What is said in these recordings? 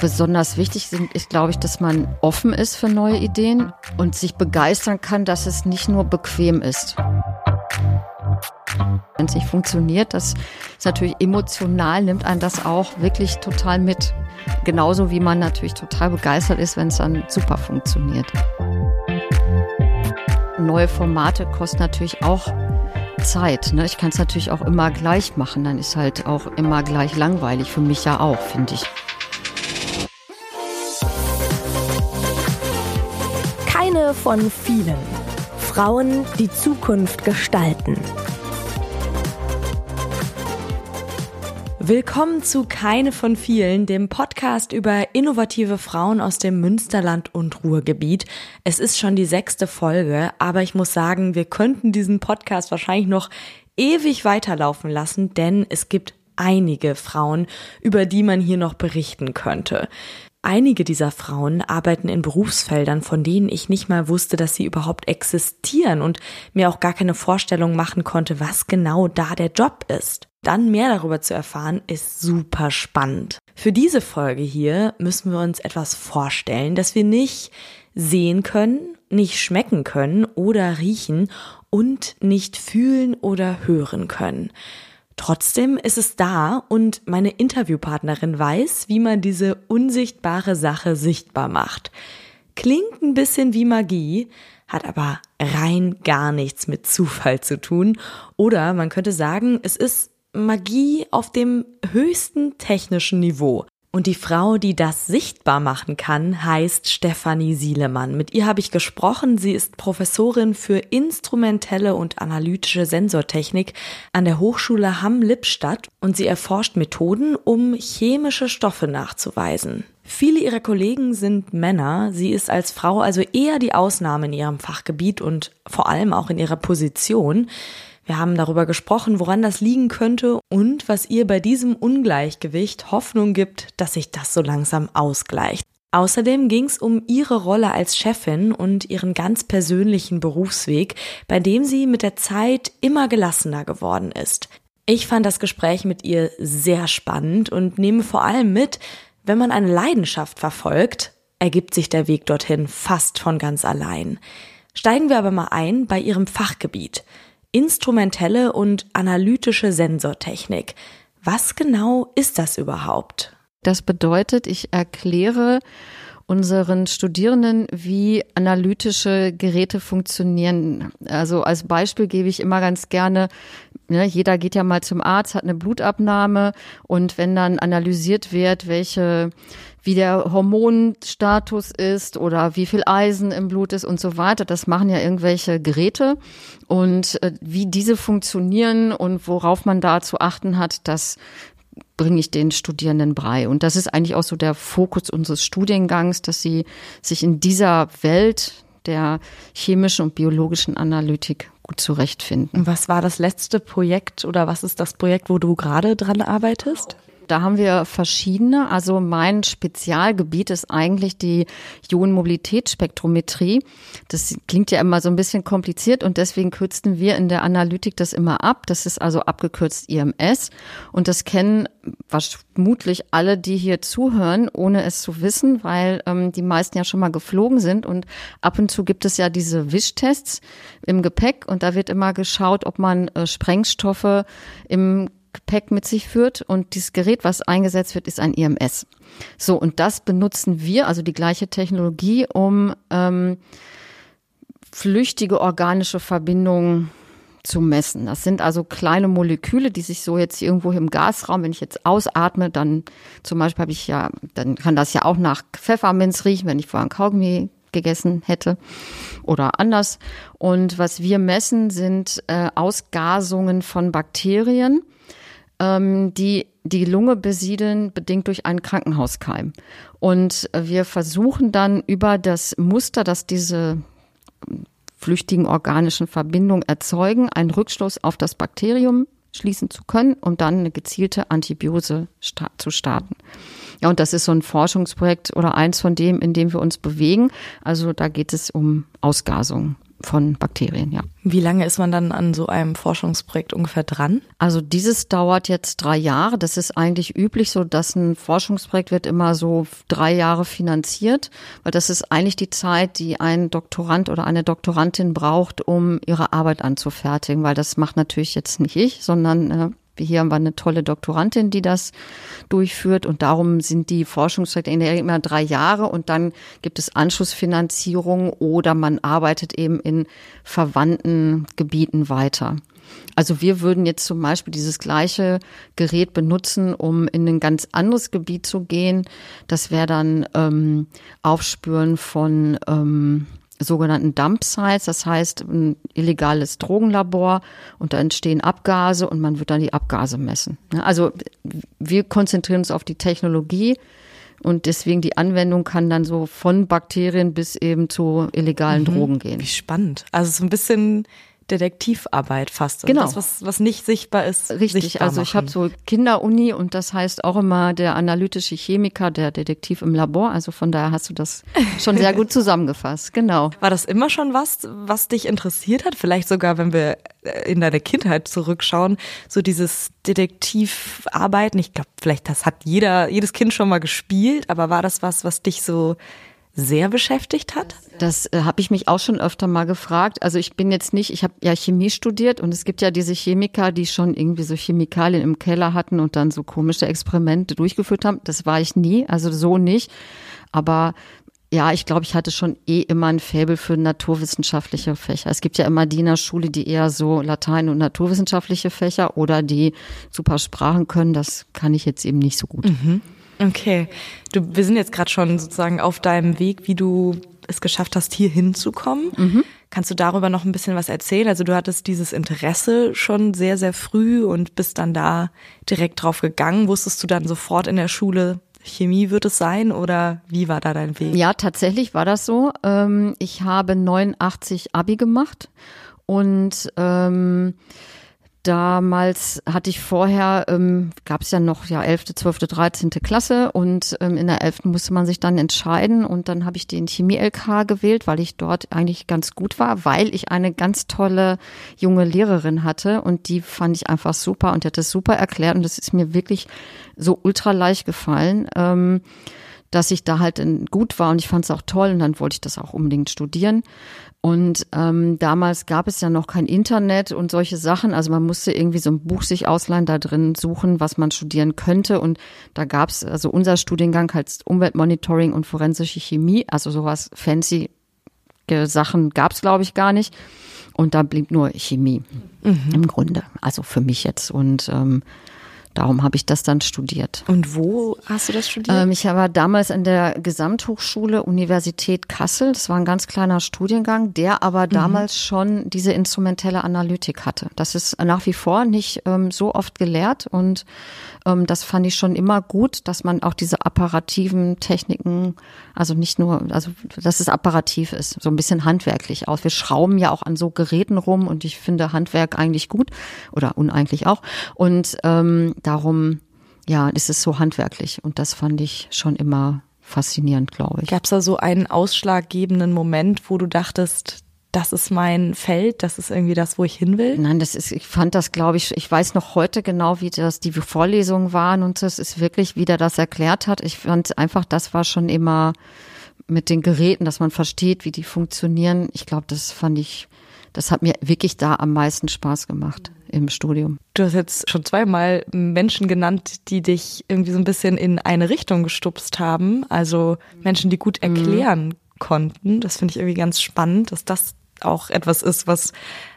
besonders wichtig sind, ist, glaube ich, dass man offen ist für neue Ideen und sich begeistern kann, dass es nicht nur bequem ist. Wenn es nicht funktioniert, das ist natürlich emotional, nimmt einen das auch wirklich total mit. Genauso wie man natürlich total begeistert ist, wenn es dann super funktioniert. Neue Formate kosten natürlich auch Zeit. Ne? Ich kann es natürlich auch immer gleich machen, dann ist halt auch immer gleich langweilig. Für mich ja auch, finde ich. Keine von vielen. Frauen, die Zukunft gestalten. Willkommen zu Keine von vielen, dem Podcast über innovative Frauen aus dem Münsterland und Ruhrgebiet. Es ist schon die sechste Folge, aber ich muss sagen, wir könnten diesen Podcast wahrscheinlich noch ewig weiterlaufen lassen, denn es gibt einige Frauen, über die man hier noch berichten könnte. Einige dieser Frauen arbeiten in Berufsfeldern, von denen ich nicht mal wusste, dass sie überhaupt existieren und mir auch gar keine Vorstellung machen konnte, was genau da der Job ist. Dann mehr darüber zu erfahren, ist super spannend. Für diese Folge hier müssen wir uns etwas vorstellen, das wir nicht sehen können, nicht schmecken können oder riechen und nicht fühlen oder hören können. Trotzdem ist es da und meine Interviewpartnerin weiß, wie man diese unsichtbare Sache sichtbar macht. Klingt ein bisschen wie Magie, hat aber rein gar nichts mit Zufall zu tun. Oder man könnte sagen, es ist Magie auf dem höchsten technischen Niveau. Und die Frau, die das sichtbar machen kann, heißt Stefanie Sielemann. Mit ihr habe ich gesprochen. Sie ist Professorin für instrumentelle und analytische Sensortechnik an der Hochschule Hamm-Lippstadt und sie erforscht Methoden, um chemische Stoffe nachzuweisen. Viele ihrer Kollegen sind Männer. Sie ist als Frau also eher die Ausnahme in ihrem Fachgebiet und vor allem auch in ihrer Position. Wir haben darüber gesprochen, woran das liegen könnte und was ihr bei diesem Ungleichgewicht Hoffnung gibt, dass sich das so langsam ausgleicht. Außerdem ging es um ihre Rolle als Chefin und ihren ganz persönlichen Berufsweg, bei dem sie mit der Zeit immer gelassener geworden ist. Ich fand das Gespräch mit ihr sehr spannend und nehme vor allem mit, wenn man eine Leidenschaft verfolgt, ergibt sich der Weg dorthin fast von ganz allein. Steigen wir aber mal ein bei ihrem Fachgebiet instrumentelle und analytische Sensortechnik. Was genau ist das überhaupt? Das bedeutet, ich erkläre unseren Studierenden, wie analytische Geräte funktionieren. Also als Beispiel gebe ich immer ganz gerne, ne, jeder geht ja mal zum Arzt, hat eine Blutabnahme und wenn dann analysiert wird, welche wie der Hormonstatus ist oder wie viel Eisen im Blut ist und so weiter. Das machen ja irgendwelche Geräte. Und äh, wie diese funktionieren und worauf man da zu achten hat, das bringe ich den Studierenden bei. Und das ist eigentlich auch so der Fokus unseres Studiengangs, dass sie sich in dieser Welt der chemischen und biologischen Analytik gut zurechtfinden. Was war das letzte Projekt oder was ist das Projekt, wo du gerade dran arbeitest? Da haben wir verschiedene. Also mein Spezialgebiet ist eigentlich die Ionenmobilitätsspektrometrie. Das klingt ja immer so ein bisschen kompliziert und deswegen kürzen wir in der Analytik das immer ab. Das ist also abgekürzt IMS und das kennen vermutlich alle, die hier zuhören, ohne es zu wissen, weil ähm, die meisten ja schon mal geflogen sind und ab und zu gibt es ja diese Wischtests im Gepäck und da wird immer geschaut, ob man äh, Sprengstoffe im Gepäck mit sich führt. Und dieses Gerät, was eingesetzt wird, ist ein IMS. So, und das benutzen wir, also die gleiche Technologie, um ähm, flüchtige organische Verbindungen zu messen. Das sind also kleine Moleküle, die sich so jetzt irgendwo im Gasraum, wenn ich jetzt ausatme, dann zum Beispiel habe ich ja, dann kann das ja auch nach Pfefferminz riechen, wenn ich vorher ein Kaugummi gegessen hätte oder anders. Und was wir messen, sind äh, Ausgasungen von Bakterien ähm, die die Lunge besiedeln, bedingt durch einen Krankenhauskeim. Und wir versuchen dann über das Muster, das diese flüchtigen organischen Verbindungen erzeugen, einen Rückschluss auf das Bakterium schließen zu können, um dann eine gezielte Antibiose sta zu starten. Ja, und das ist so ein Forschungsprojekt oder eins von dem, in dem wir uns bewegen. Also da geht es um Ausgasung von Bakterien, ja. Wie lange ist man dann an so einem Forschungsprojekt ungefähr dran? Also dieses dauert jetzt drei Jahre. Das ist eigentlich üblich, so dass ein Forschungsprojekt wird immer so drei Jahre finanziert, weil das ist eigentlich die Zeit, die ein Doktorand oder eine Doktorandin braucht, um ihre Arbeit anzufertigen, weil das macht natürlich jetzt nicht ich, sondern äh, hier haben wir eine tolle Doktorandin, die das durchführt und darum sind die Forschungsprojekte in der Regel immer drei Jahre und dann gibt es Anschlussfinanzierung oder man arbeitet eben in verwandten Gebieten weiter. Also wir würden jetzt zum Beispiel dieses gleiche Gerät benutzen, um in ein ganz anderes Gebiet zu gehen. Das wäre dann ähm, Aufspüren von ähm, sogenannten Dump Sites, das heißt ein illegales Drogenlabor und da entstehen Abgase und man wird dann die Abgase messen. Also wir konzentrieren uns auf die Technologie und deswegen die Anwendung kann dann so von Bakterien bis eben zu illegalen mhm. Drogen gehen. Wie spannend. Also so ein bisschen Detektivarbeit fast. Also genau. Das, was, was nicht sichtbar ist. Richtig. Also ich habe so Kinderuni und das heißt auch immer der analytische Chemiker, der Detektiv im Labor. Also von daher hast du das schon sehr gut zusammengefasst. Genau. War das immer schon was, was dich interessiert hat? Vielleicht sogar, wenn wir äh, in deine Kindheit zurückschauen, so dieses Detektivarbeiten. Ich glaube, vielleicht das hat jeder, jedes Kind schon mal gespielt, aber war das was, was dich so sehr beschäftigt hat? Das äh, habe ich mich auch schon öfter mal gefragt. Also ich bin jetzt nicht, ich habe ja Chemie studiert und es gibt ja diese Chemiker, die schon irgendwie so Chemikalien im Keller hatten und dann so komische Experimente durchgeführt haben. Das war ich nie, also so nicht. Aber ja, ich glaube, ich hatte schon eh immer ein Faible für naturwissenschaftliche Fächer. Es gibt ja immer die in der Schule, die eher so Latein und naturwissenschaftliche Fächer oder die super Sprachen können. Das kann ich jetzt eben nicht so gut. Mhm. Okay. Du, wir sind jetzt gerade schon sozusagen auf deinem Weg, wie du es geschafft hast, hier hinzukommen. Mhm. Kannst du darüber noch ein bisschen was erzählen? Also du hattest dieses Interesse schon sehr, sehr früh und bist dann da direkt drauf gegangen. Wusstest du dann sofort in der Schule, Chemie wird es sein oder wie war da dein Weg? Ja, tatsächlich war das so. Ähm, ich habe 89 Abi gemacht und ähm, damals hatte ich vorher, ähm, gab es ja noch ja 11., 12., 13. Klasse und ähm, in der 11. musste man sich dann entscheiden und dann habe ich den Chemie-LK gewählt, weil ich dort eigentlich ganz gut war, weil ich eine ganz tolle junge Lehrerin hatte und die fand ich einfach super und die hat das super erklärt und das ist mir wirklich so ultra leicht gefallen. Ähm, dass ich da halt gut war und ich fand es auch toll und dann wollte ich das auch unbedingt studieren. Und ähm, damals gab es ja noch kein Internet und solche Sachen. Also man musste irgendwie so ein Buch sich ausleihen, da drin suchen, was man studieren könnte. Und da gab es, also unser Studiengang heißt Umweltmonitoring und forensische Chemie. Also sowas fancy Sachen gab es, glaube ich, gar nicht. Und da blieb nur Chemie mhm. im Grunde. Also für mich jetzt. Und ähm, Darum habe ich das dann studiert. Und wo hast du das studiert? Ähm, ich war damals an der Gesamthochschule Universität Kassel. Das war ein ganz kleiner Studiengang, der aber mhm. damals schon diese instrumentelle Analytik hatte. Das ist nach wie vor nicht ähm, so oft gelehrt und ähm, das fand ich schon immer gut, dass man auch diese apparativen Techniken, also nicht nur, also dass es apparativ ist, so ein bisschen handwerklich aus. Wir schrauben ja auch an so Geräten rum und ich finde Handwerk eigentlich gut oder uneigentlich auch. Und ähm, darum, ja, ist es so handwerklich und das fand ich schon immer faszinierend, glaube ich. Gab es da so einen ausschlaggebenden Moment, wo du dachtest, das ist mein Feld, das ist irgendwie das, wo ich hin will? Nein, das ist, ich fand das, glaube ich, ich weiß noch heute genau, wie das die Vorlesungen waren und das ist wirklich, wie der das erklärt hat. Ich fand einfach, das war schon immer mit den Geräten, dass man versteht, wie die funktionieren. Ich glaube, das fand ich, das hat mir wirklich da am meisten Spaß gemacht im Studium. Du hast jetzt schon zweimal Menschen genannt, die dich irgendwie so ein bisschen in eine Richtung gestupst haben. Also Menschen, die gut mhm. erklären mhm. konnten. Das finde ich irgendwie ganz spannend, dass das auch etwas ist, was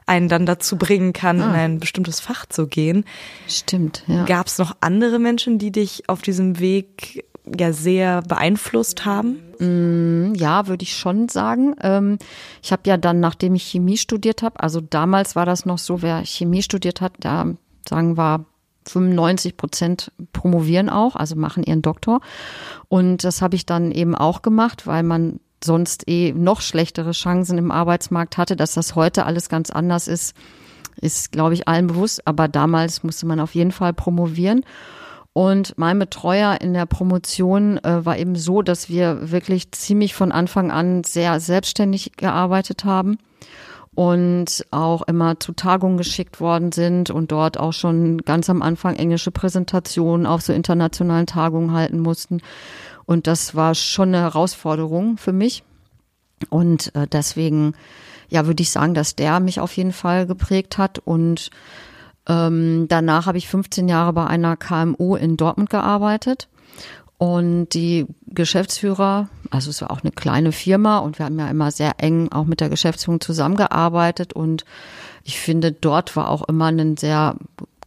einen dann dazu bringen kann, ah. in ein bestimmtes Fach zu gehen. Stimmt, ja. Gab es noch andere Menschen, die dich auf diesem Weg ja sehr beeinflusst haben? Mm, ja, würde ich schon sagen. Ähm, ich habe ja dann, nachdem ich Chemie studiert habe, also damals war das noch so, wer Chemie studiert hat, da sagen wir 95 Prozent promovieren auch, also machen ihren Doktor. Und das habe ich dann eben auch gemacht, weil man sonst eh noch schlechtere Chancen im Arbeitsmarkt hatte, dass das heute alles ganz anders ist, ist, glaube ich, allen bewusst. Aber damals musste man auf jeden Fall promovieren. Und mein Betreuer in der Promotion äh, war eben so, dass wir wirklich ziemlich von Anfang an sehr selbstständig gearbeitet haben. und auch immer zu Tagungen geschickt worden sind und dort auch schon ganz am Anfang englische Präsentationen auf so internationalen Tagungen halten mussten. Und das war schon eine Herausforderung für mich. Und äh, deswegen, ja, würde ich sagen, dass der mich auf jeden Fall geprägt hat. Und ähm, danach habe ich 15 Jahre bei einer KMU in Dortmund gearbeitet. Und die Geschäftsführer, also es war auch eine kleine Firma und wir haben ja immer sehr eng auch mit der Geschäftsführung zusammengearbeitet und ich finde, dort war auch immer ein sehr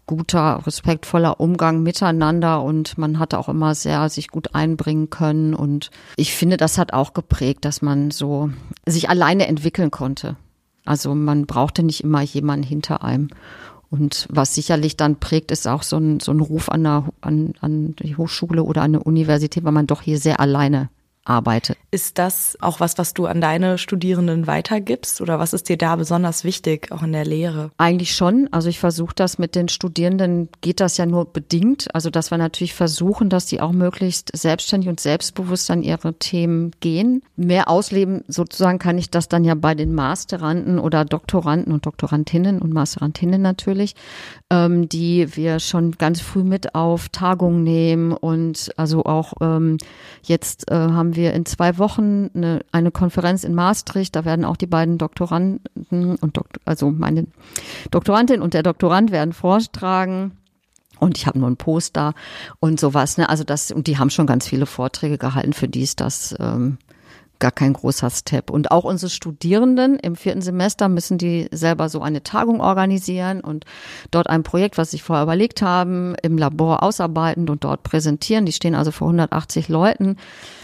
guter, respektvoller Umgang miteinander und man hatte auch immer sehr sich gut einbringen können und ich finde, das hat auch geprägt, dass man so sich alleine entwickeln konnte. Also man brauchte nicht immer jemanden hinter einem. Und was sicherlich dann prägt, ist auch so ein, so ein Ruf an, der, an, an die Hochschule oder an eine Universität, weil man doch hier sehr alleine arbeitet. Ist das auch was, was du an deine Studierenden weitergibst oder was ist dir da besonders wichtig, auch in der Lehre? Eigentlich schon. Also ich versuche das mit den Studierenden, geht das ja nur bedingt. Also dass wir natürlich versuchen, dass die auch möglichst selbstständig und selbstbewusst an ihre Themen gehen. Mehr ausleben sozusagen kann ich das dann ja bei den Masteranden oder Doktoranden und Doktorandinnen und Masterandinnen natürlich, ähm, die wir schon ganz früh mit auf Tagungen nehmen und also auch ähm, jetzt äh, haben haben wir in zwei Wochen eine, eine Konferenz in Maastricht. Da werden auch die beiden Doktoranden und Dok also meine Doktorandin und der Doktorand werden vortragen. Und ich habe nur ein Poster und sowas. Ne? Also das, und die haben schon ganz viele Vorträge gehalten, für die ist das ähm, gar kein großer Step. Und auch unsere Studierenden im vierten Semester müssen die selber so eine Tagung organisieren und dort ein Projekt, was sie vorher überlegt haben, im Labor ausarbeiten und dort präsentieren. Die stehen also vor 180 Leuten.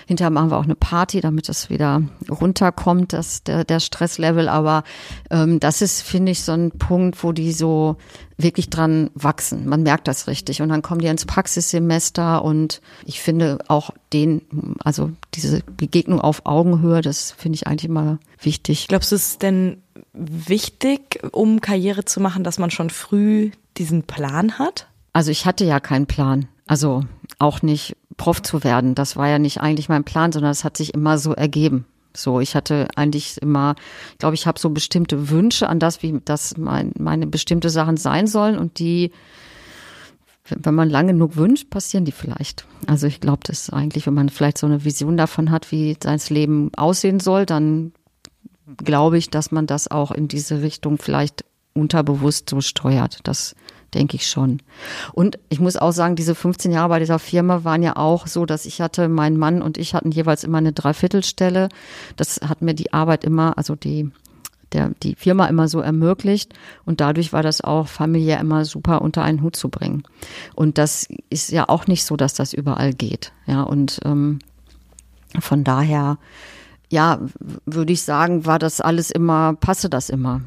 Hinterher machen wir auch eine Party, damit es wieder runterkommt, das, der, der Stresslevel. Aber ähm, das ist, finde ich, so ein Punkt, wo die so wirklich dran wachsen. Man merkt das richtig. Und dann kommen die ins Praxissemester und ich finde auch den, also diese Begegnung auf Augenhöhe, das finde ich eigentlich immer wichtig. Glaubst du, es ist denn wichtig, um Karriere zu machen, dass man schon früh diesen Plan hat? Also ich hatte ja keinen Plan. Also auch nicht Prof zu werden. Das war ja nicht eigentlich mein Plan, sondern es hat sich immer so ergeben. So, ich hatte eigentlich immer, ich glaube, ich habe so bestimmte Wünsche an das, wie das mein, meine bestimmte Sachen sein sollen und die, wenn man lange genug wünscht, passieren die vielleicht. Also ich glaube, das ist eigentlich, wenn man vielleicht so eine Vision davon hat, wie sein Leben aussehen soll, dann glaube ich, dass man das auch in diese Richtung vielleicht unterbewusst so steuert. Das denke ich schon. Und ich muss auch sagen, diese 15 Jahre bei dieser Firma waren ja auch so, dass ich hatte, mein Mann und ich hatten jeweils immer eine Dreiviertelstelle. Das hat mir die Arbeit immer, also die, der, die Firma immer so ermöglicht. Und dadurch war das auch familiär immer super unter einen Hut zu bringen. Und das ist ja auch nicht so, dass das überall geht. Ja, und ähm, von daher, ja, würde ich sagen, war das alles immer, passe das immer.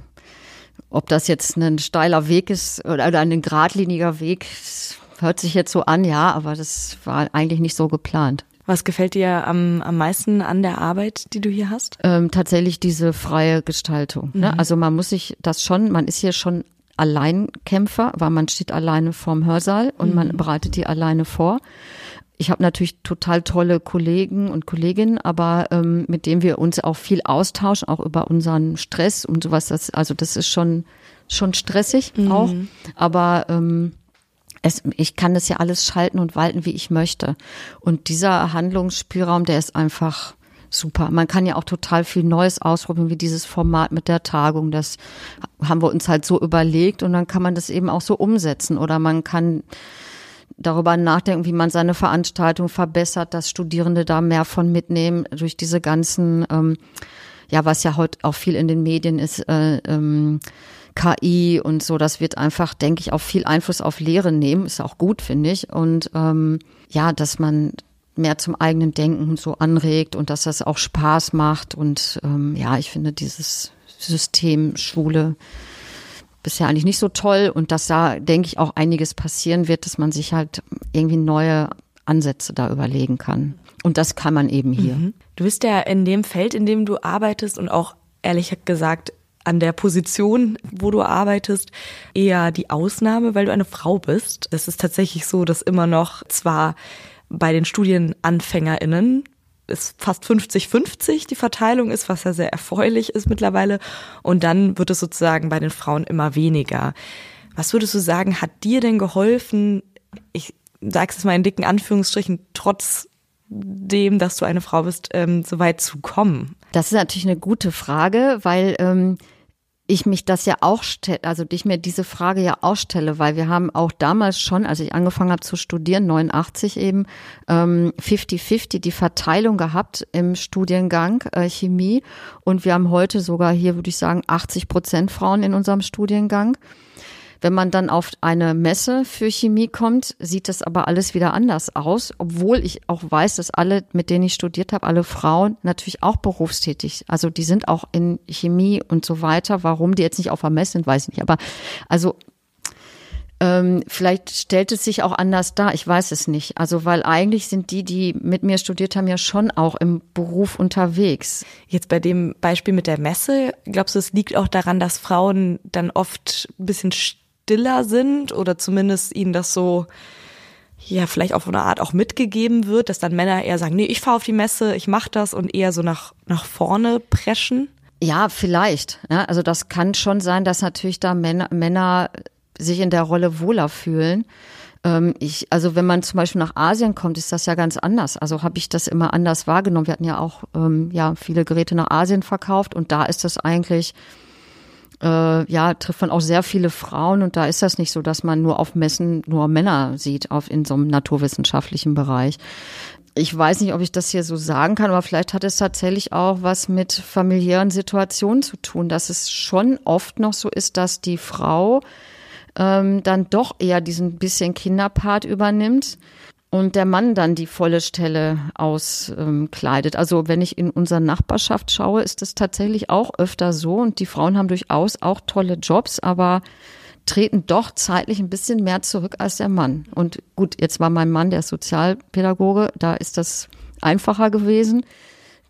Ob das jetzt ein steiler Weg ist oder ein geradliniger Weg, hört sich jetzt so an, ja, aber das war eigentlich nicht so geplant. Was gefällt dir am, am meisten an der Arbeit, die du hier hast? Ähm, tatsächlich diese freie Gestaltung. Ne? Mhm. Also man muss sich das schon, man ist hier schon Alleinkämpfer, weil man steht alleine vorm Hörsaal und mhm. man bereitet die alleine vor ich habe natürlich total tolle Kollegen und Kolleginnen, aber ähm, mit denen wir uns auch viel austauschen, auch über unseren Stress und sowas. Das, also das ist schon schon stressig mhm. auch, aber ähm, es, ich kann das ja alles schalten und walten, wie ich möchte. Und dieser Handlungsspielraum, der ist einfach super. Man kann ja auch total viel Neues ausprobieren, wie dieses Format mit der Tagung. Das haben wir uns halt so überlegt und dann kann man das eben auch so umsetzen. Oder man kann darüber nachdenken, wie man seine Veranstaltung verbessert, dass Studierende da mehr von mitnehmen durch diese ganzen, ähm, ja, was ja heute auch viel in den Medien ist, äh, ähm, KI und so, das wird einfach, denke ich, auch viel Einfluss auf Lehre nehmen, ist auch gut, finde ich. Und ähm, ja, dass man mehr zum eigenen Denken so anregt und dass das auch Spaß macht. Und ähm, ja, ich finde dieses System Schule bisher eigentlich nicht so toll und dass da, denke ich, auch einiges passieren wird, dass man sich halt irgendwie neue Ansätze da überlegen kann. Und das kann man eben hier. Mhm. Du bist ja in dem Feld, in dem du arbeitest und auch ehrlich gesagt an der Position, wo du arbeitest, eher die Ausnahme, weil du eine Frau bist. Es ist tatsächlich so, dass immer noch zwar bei den Studienanfängerinnen es fast 50-50 die Verteilung ist, was ja sehr erfreulich ist mittlerweile. Und dann wird es sozusagen bei den Frauen immer weniger. Was würdest du sagen, hat dir denn geholfen, ich sag's es mal in dicken Anführungsstrichen, trotz dem, dass du eine Frau bist, ähm, so weit zu kommen? Das ist natürlich eine gute Frage, weil ähm, ich mich das ja auch stelle, also ich mir diese Frage ja auch stelle, weil wir haben auch damals schon, als ich angefangen habe zu studieren, 89 eben, 50-50 ähm, die Verteilung gehabt im Studiengang äh, Chemie und wir haben heute sogar hier, würde ich sagen, 80 Prozent Frauen in unserem Studiengang. Wenn man dann auf eine Messe für Chemie kommt, sieht das aber alles wieder anders aus, obwohl ich auch weiß, dass alle, mit denen ich studiert habe, alle Frauen natürlich auch berufstätig. Also die sind auch in Chemie und so weiter. Warum die jetzt nicht auf der Messe sind, weiß ich nicht. Aber also ähm, vielleicht stellt es sich auch anders dar. Ich weiß es nicht. Also, weil eigentlich sind die, die mit mir studiert haben, ja schon auch im Beruf unterwegs. Jetzt bei dem Beispiel mit der Messe, glaubst du, es liegt auch daran, dass Frauen dann oft ein bisschen stiller sind oder zumindest ihnen das so ja, vielleicht auf eine Art auch mitgegeben wird, dass dann Männer eher sagen, nee, ich fahre auf die Messe, ich mache das und eher so nach, nach vorne preschen? Ja, vielleicht. Ja, also das kann schon sein, dass natürlich da Männer, Männer sich in der Rolle wohler fühlen. Ähm, ich, also wenn man zum Beispiel nach Asien kommt, ist das ja ganz anders. Also habe ich das immer anders wahrgenommen. Wir hatten ja auch ähm, ja viele Geräte nach Asien verkauft und da ist das eigentlich äh, ja, trifft man auch sehr viele Frauen und da ist das nicht so, dass man nur auf Messen nur Männer sieht, auf in so einem naturwissenschaftlichen Bereich. Ich weiß nicht, ob ich das hier so sagen kann, aber vielleicht hat es tatsächlich auch was mit familiären Situationen zu tun, dass es schon oft noch so ist, dass die Frau ähm, dann doch eher diesen bisschen Kinderpart übernimmt und der Mann dann die volle Stelle auskleidet. Also wenn ich in unsere Nachbarschaft schaue, ist es tatsächlich auch öfter so und die Frauen haben durchaus auch tolle Jobs, aber treten doch zeitlich ein bisschen mehr zurück als der Mann. Und gut, jetzt war mein Mann der Sozialpädagoge, da ist das einfacher gewesen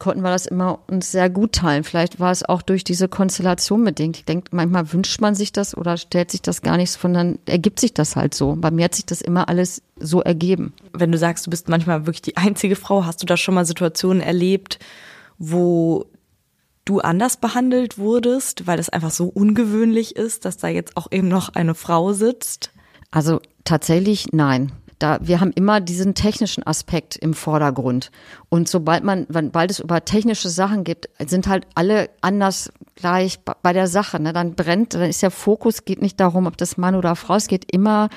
konnten wir das immer uns sehr gut teilen. Vielleicht war es auch durch diese Konstellation bedingt. Ich denke, manchmal wünscht man sich das oder stellt sich das gar nicht, sondern ergibt sich das halt so. Bei mir hat sich das immer alles so ergeben. Wenn du sagst, du bist manchmal wirklich die einzige Frau, hast du da schon mal Situationen erlebt, wo du anders behandelt wurdest, weil es einfach so ungewöhnlich ist, dass da jetzt auch eben noch eine Frau sitzt? Also tatsächlich nein da, wir haben immer diesen technischen Aspekt im Vordergrund. Und sobald man, sobald es über technische Sachen gibt, sind halt alle anders gleich bei der Sache. Ne? Dann brennt, dann ist der Fokus, geht nicht darum, ob das Mann oder Frau ist, geht immer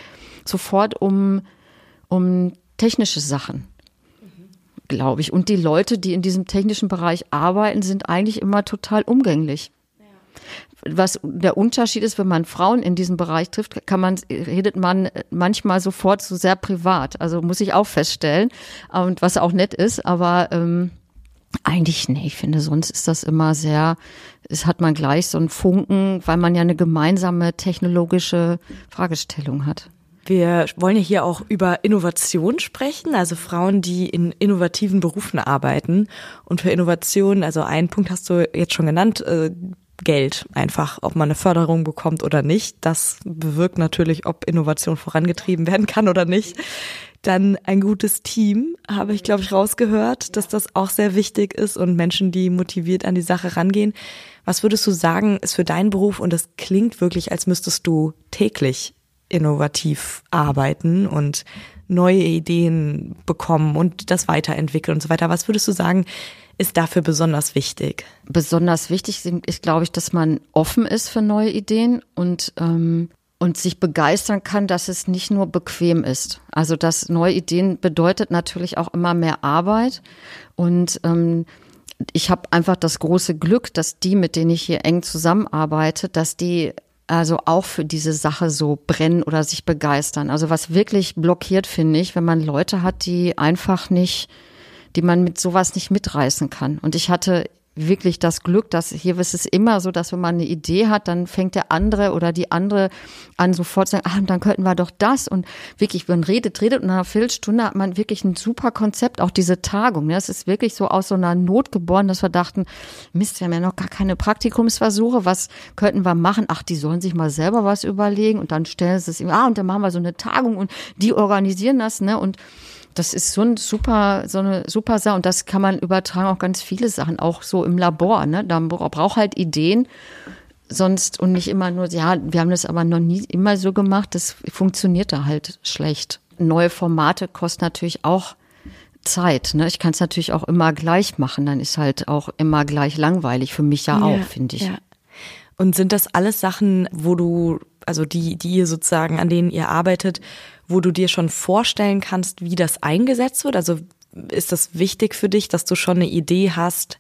sofort um, um technische Sachen. Glaube ich. Und die Leute, die in diesem technischen Bereich arbeiten, sind eigentlich immer total umgänglich was der Unterschied ist, wenn man Frauen in diesem Bereich trifft, kann man, redet man manchmal sofort so sehr privat. Also muss ich auch feststellen. Und was auch nett ist, aber ähm, eigentlich, nee, ich finde, sonst ist das immer sehr, es hat man gleich so einen Funken, weil man ja eine gemeinsame technologische Fragestellung hat. Wir wollen ja hier auch über Innovation sprechen, also Frauen, die in innovativen Berufen arbeiten. Und für Innovation, also einen Punkt hast du jetzt schon genannt, äh, Geld einfach, ob man eine Förderung bekommt oder nicht. Das bewirkt natürlich, ob Innovation vorangetrieben werden kann oder nicht. Dann ein gutes Team, habe ich, glaube ich, rausgehört, dass das auch sehr wichtig ist und Menschen, die motiviert an die Sache rangehen. Was würdest du sagen, ist für deinen Beruf, und das klingt wirklich, als müsstest du täglich innovativ arbeiten und neue Ideen bekommen und das weiterentwickeln und so weiter. Was würdest du sagen, ist dafür besonders wichtig? Besonders wichtig ist, glaube ich, dass man offen ist für neue Ideen und ähm, und sich begeistern kann, dass es nicht nur bequem ist. Also dass neue Ideen bedeutet natürlich auch immer mehr Arbeit und ähm, ich habe einfach das große Glück, dass die, mit denen ich hier eng zusammenarbeite, dass die also auch für diese Sache so brennen oder sich begeistern. Also was wirklich blockiert, finde ich, wenn man Leute hat, die einfach nicht die man mit sowas nicht mitreißen kann. Und ich hatte wirklich das Glück, dass hier ist es immer so, dass wenn man eine Idee hat, dann fängt der andere oder die andere an sofort zu sagen, ah, dann könnten wir doch das und wirklich, man redet, redet und nach einer Viertelstunde hat man wirklich ein super Konzept, auch diese Tagung. Ne? Es ist wirklich so aus so einer Not geboren, dass wir dachten, Mist, wir haben ja noch gar keine Praktikumsversuche, was könnten wir machen? Ach, die sollen sich mal selber was überlegen und dann stellen sie es, ah, und dann machen wir so eine Tagung und die organisieren das, ne, und das ist so ein super, so eine super Sache und das kann man übertragen auf ganz viele Sachen, auch so im Labor. Ne? Da braucht halt Ideen sonst und nicht immer nur, ja, wir haben das aber noch nie immer so gemacht, das funktioniert da halt schlecht. Neue Formate kosten natürlich auch Zeit. Ne? Ich kann es natürlich auch immer gleich machen, dann ist halt auch immer gleich langweilig, für mich ja, ja auch, finde ich. Ja. Und sind das alles Sachen, wo du, also die, die ihr sozusagen, an denen ihr arbeitet, wo du dir schon vorstellen kannst, wie das eingesetzt wird? Also ist das wichtig für dich, dass du schon eine Idee hast,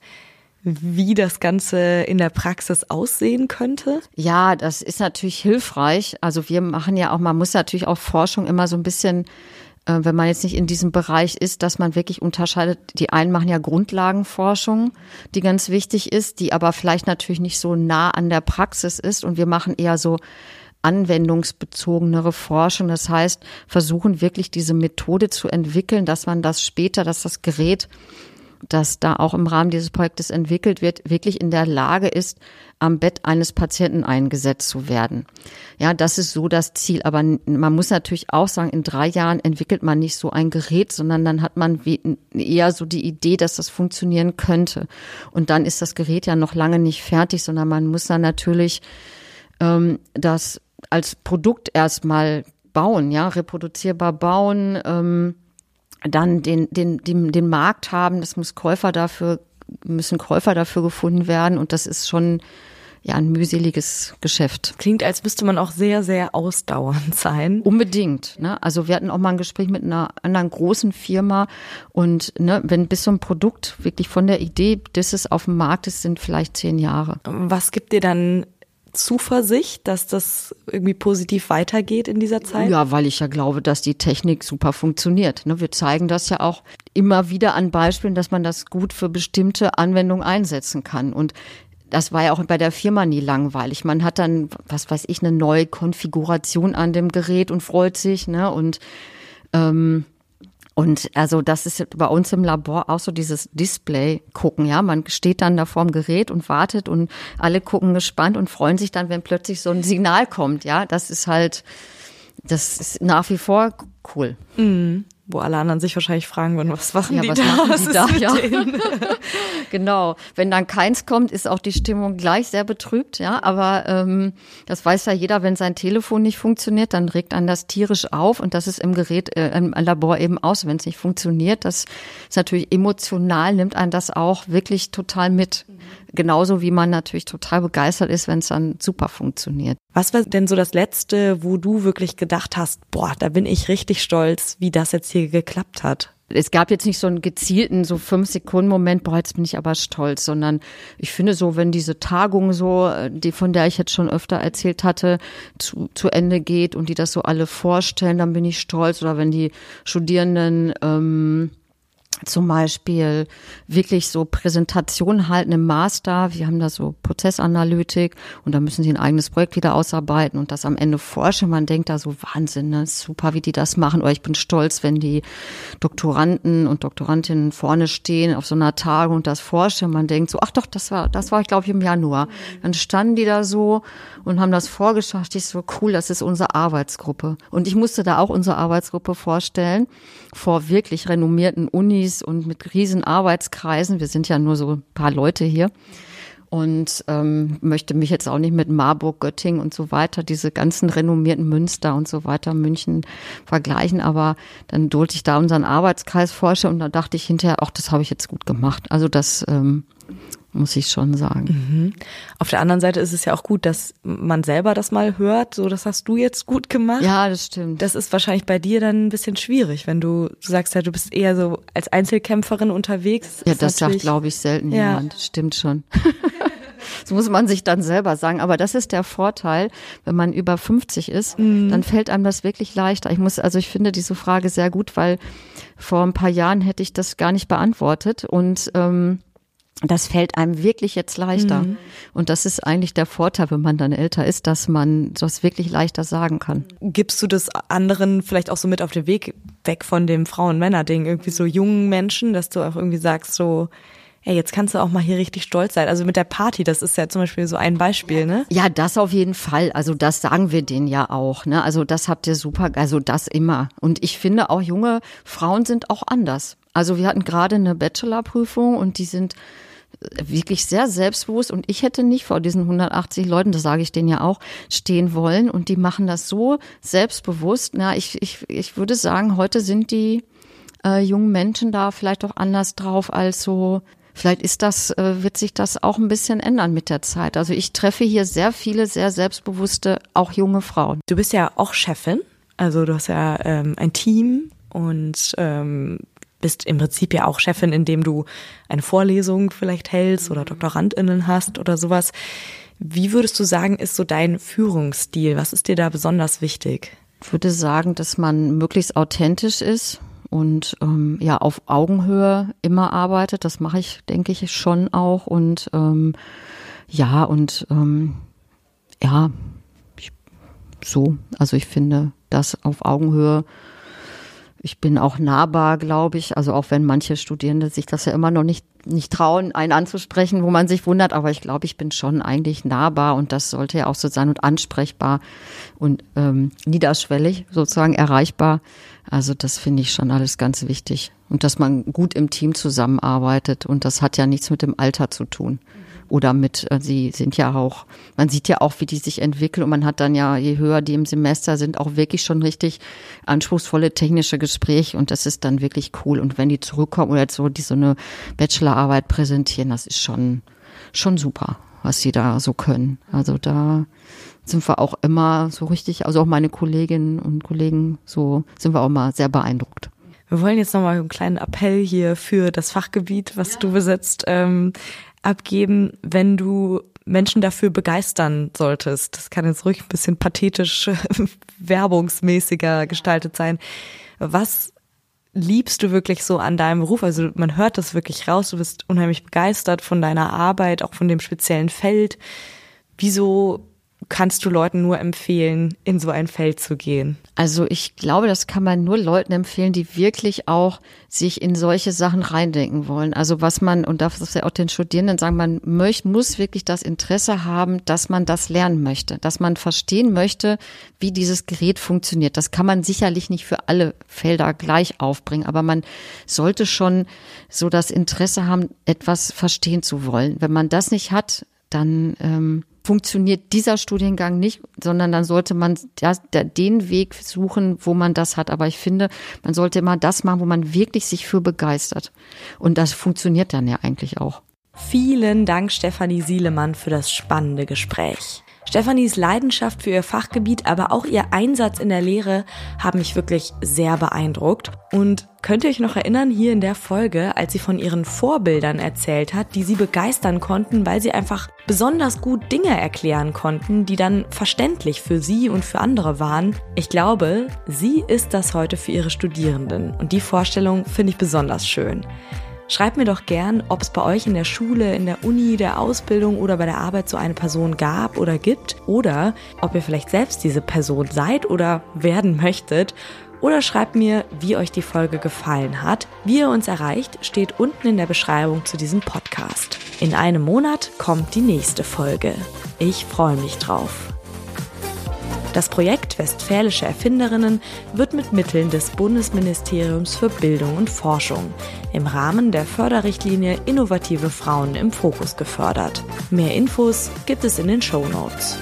wie das Ganze in der Praxis aussehen könnte? Ja, das ist natürlich hilfreich. Also wir machen ja auch, man muss natürlich auch Forschung immer so ein bisschen äh, wenn man jetzt nicht in diesem Bereich ist, dass man wirklich unterscheidet. Die einen machen ja Grundlagenforschung, die ganz wichtig ist, die aber vielleicht natürlich nicht so nah an der Praxis ist. Und wir machen eher so anwendungsbezogenere Forschung. Das heißt, versuchen wirklich diese Methode zu entwickeln, dass man das später, dass das Gerät das da auch im Rahmen dieses Projektes entwickelt wird, wirklich in der Lage ist, am Bett eines Patienten eingesetzt zu werden. Ja, das ist so das Ziel. Aber man muss natürlich auch sagen, in drei Jahren entwickelt man nicht so ein Gerät, sondern dann hat man eher so die Idee, dass das funktionieren könnte. Und dann ist das Gerät ja noch lange nicht fertig, sondern man muss dann natürlich ähm, das als Produkt erstmal bauen, ja, reproduzierbar bauen. Ähm, dann den, den, den, den Markt haben, das muss Käufer dafür, müssen Käufer dafür gefunden werden und das ist schon ja ein mühseliges Geschäft. Klingt, als müsste man auch sehr, sehr ausdauernd sein. Unbedingt. Ne? Also wir hatten auch mal ein Gespräch mit einer anderen großen Firma und ne, wenn bis so ein Produkt wirklich von der Idee, bis es auf dem Markt ist, sind vielleicht zehn Jahre. Was gibt dir dann Zuversicht, dass das irgendwie positiv weitergeht in dieser Zeit? Ja, weil ich ja glaube, dass die Technik super funktioniert. Ne? Wir zeigen das ja auch immer wieder an Beispielen, dass man das gut für bestimmte Anwendungen einsetzen kann. Und das war ja auch bei der Firma nie langweilig. Man hat dann, was weiß ich, eine neue Konfiguration an dem Gerät und freut sich, ne? Und ähm, und also das ist bei uns im Labor auch so dieses Display gucken, ja. Man steht dann da vorm Gerät und wartet und alle gucken gespannt und freuen sich dann, wenn plötzlich so ein Signal kommt, ja. Das ist halt, das ist nach wie vor cool. Mhm wo alle anderen sich wahrscheinlich fragen würden, was machen ja, die was da? Machen die da? Ja. genau. Wenn dann keins kommt, ist auch die Stimmung gleich sehr betrübt, ja. Aber ähm, das weiß ja jeder, wenn sein Telefon nicht funktioniert, dann regt einen das tierisch auf und das ist im Gerät, äh, im Labor eben aus. Wenn es nicht funktioniert, das ist natürlich emotional, nimmt einen das auch wirklich total mit. Mhm. Genauso wie man natürlich total begeistert ist, wenn es dann super funktioniert. Was war denn so das Letzte, wo du wirklich gedacht hast, boah, da bin ich richtig stolz, wie das jetzt hier geklappt hat? es gab jetzt nicht so einen gezielten, so fünf Sekunden Moment, boah, jetzt bin ich aber stolz, sondern ich finde so, wenn diese Tagung so, die, von der ich jetzt schon öfter erzählt hatte, zu, zu Ende geht und die das so alle vorstellen, dann bin ich stolz. Oder wenn die Studierenden, ähm, zum Beispiel wirklich so Präsentationen halten im Master. Wir haben da so Prozessanalytik und da müssen sie ein eigenes Projekt wieder ausarbeiten und das am Ende forschen. Man denkt da so Wahnsinn, ne? super, wie die das machen. Oder ich bin stolz, wenn die Doktoranden und Doktorandinnen vorne stehen auf so einer Tagung und das forschen. Man denkt so, ach doch, das war, das war ich glaube ich im Januar. Dann standen die da so und haben das vorgeschafft. Ich so cool, das ist unsere Arbeitsgruppe. Und ich musste da auch unsere Arbeitsgruppe vorstellen vor wirklich renommierten Unis und mit riesen Arbeitskreisen. Wir sind ja nur so ein paar Leute hier und ähm, möchte mich jetzt auch nicht mit Marburg, Göttingen und so weiter, diese ganzen renommierten Münster und so weiter, München vergleichen. Aber dann durfte ich da unseren Arbeitskreis forschen und da dachte ich hinterher, auch das habe ich jetzt gut gemacht. Also das ähm, muss ich schon sagen. Mhm. Auf der anderen Seite ist es ja auch gut, dass man selber das mal hört. So, das hast du jetzt gut gemacht. Ja, das stimmt. Das ist wahrscheinlich bei dir dann ein bisschen schwierig, wenn du, du sagst ja, du bist eher so als Einzelkämpferin unterwegs. Ja, das sagt, glaube ich, selten ja. jemand. Stimmt schon. Das muss man sich dann selber sagen. Aber das ist der Vorteil, wenn man über 50 ist, mhm. dann fällt einem das wirklich leichter. Ich muss, also ich finde diese Frage sehr gut, weil vor ein paar Jahren hätte ich das gar nicht beantwortet und ähm, das fällt einem wirklich jetzt leichter. Mhm. Und das ist eigentlich der Vorteil, wenn man dann älter ist, dass man das wirklich leichter sagen kann. Gibst du das anderen vielleicht auch so mit auf den Weg weg von dem Frauen-Männer-Ding, irgendwie so jungen Menschen, dass du auch irgendwie sagst, so, Ja, jetzt kannst du auch mal hier richtig stolz sein. Also mit der Party, das ist ja zum Beispiel so ein Beispiel, ne? Ja, das auf jeden Fall. Also das sagen wir denen ja auch. Ne? Also das habt ihr super, also das immer. Und ich finde auch junge Frauen sind auch anders. Also wir hatten gerade eine Bachelorprüfung und die sind wirklich sehr selbstbewusst und ich hätte nicht vor diesen 180 Leuten, das sage ich denen ja auch, stehen wollen und die machen das so selbstbewusst. Na, ich, ich, ich würde sagen, heute sind die äh, jungen Menschen da vielleicht auch anders drauf als so Vielleicht ist das, äh, wird sich das auch ein bisschen ändern mit der Zeit. Also ich treffe hier sehr viele, sehr selbstbewusste, auch junge Frauen. Du bist ja auch Chefin, also du hast ja ähm, ein Team und ähm, bist im Prinzip ja auch Chefin, indem du eine Vorlesung vielleicht hältst oder DoktorandInnen hast oder sowas. Wie würdest du sagen, ist so dein Führungsstil? Was ist dir da besonders wichtig? Ich würde sagen, dass man möglichst authentisch ist und ähm, ja auf Augenhöhe immer arbeitet. Das mache ich, denke ich, schon auch. Und ähm, ja, und ähm, ja, ich, so. Also ich finde, das auf Augenhöhe ich bin auch nahbar, glaube ich. Also auch wenn manche Studierende sich das ja immer noch nicht, nicht trauen, einen anzusprechen, wo man sich wundert. Aber ich glaube, ich bin schon eigentlich nahbar und das sollte ja auch so sein und ansprechbar und ähm, niederschwellig sozusagen erreichbar. Also das finde ich schon alles ganz wichtig. Und dass man gut im Team zusammenarbeitet. Und das hat ja nichts mit dem Alter zu tun oder mit, äh, sie sind ja auch, man sieht ja auch, wie die sich entwickeln und man hat dann ja, je höher die im Semester sind, auch wirklich schon richtig anspruchsvolle technische Gespräche und das ist dann wirklich cool. Und wenn die zurückkommen oder jetzt so, die so eine Bachelorarbeit präsentieren, das ist schon, schon super, was sie da so können. Also da sind wir auch immer so richtig, also auch meine Kolleginnen und Kollegen, so sind wir auch mal sehr beeindruckt. Wir wollen jetzt nochmal einen kleinen Appell hier für das Fachgebiet, was ja. du besetzt, ähm, abgeben, wenn du Menschen dafür begeistern solltest. Das kann jetzt ruhig ein bisschen pathetisch, werbungsmäßiger gestaltet sein. Was liebst du wirklich so an deinem Beruf? Also man hört das wirklich raus, du bist unheimlich begeistert von deiner Arbeit, auch von dem speziellen Feld. Wieso kannst du Leuten nur empfehlen, in so ein Feld zu gehen? Also ich glaube, das kann man nur Leuten empfehlen, die wirklich auch sich in solche Sachen reindenken wollen. Also was man, und darf das ja auch den Studierenden sagen, man möcht, muss wirklich das Interesse haben, dass man das lernen möchte, dass man verstehen möchte, wie dieses Gerät funktioniert. Das kann man sicherlich nicht für alle Felder gleich aufbringen, aber man sollte schon so das Interesse haben, etwas verstehen zu wollen. Wenn man das nicht hat, dann ähm, funktioniert dieser Studiengang nicht, sondern dann sollte man das, den Weg suchen, wo man das hat. Aber ich finde, man sollte immer das machen, wo man wirklich sich für begeistert. Und das funktioniert dann ja eigentlich auch. Vielen Dank, Stefanie Sielemann, für das spannende Gespräch. Stefanis Leidenschaft für ihr Fachgebiet, aber auch ihr Einsatz in der Lehre haben mich wirklich sehr beeindruckt. Und könnt ihr euch noch erinnern, hier in der Folge, als sie von ihren Vorbildern erzählt hat, die sie begeistern konnten, weil sie einfach besonders gut Dinge erklären konnten, die dann verständlich für sie und für andere waren. Ich glaube, sie ist das heute für ihre Studierenden. Und die Vorstellung finde ich besonders schön. Schreibt mir doch gern, ob es bei euch in der Schule, in der Uni, der Ausbildung oder bei der Arbeit so eine Person gab oder gibt oder ob ihr vielleicht selbst diese Person seid oder werden möchtet oder schreibt mir, wie euch die Folge gefallen hat. Wie ihr uns erreicht, steht unten in der Beschreibung zu diesem Podcast. In einem Monat kommt die nächste Folge. Ich freue mich drauf. Das Projekt Westfälische Erfinderinnen wird mit Mitteln des Bundesministeriums für Bildung und Forschung im Rahmen der Förderrichtlinie Innovative Frauen im Fokus gefördert. Mehr Infos gibt es in den Show Notes.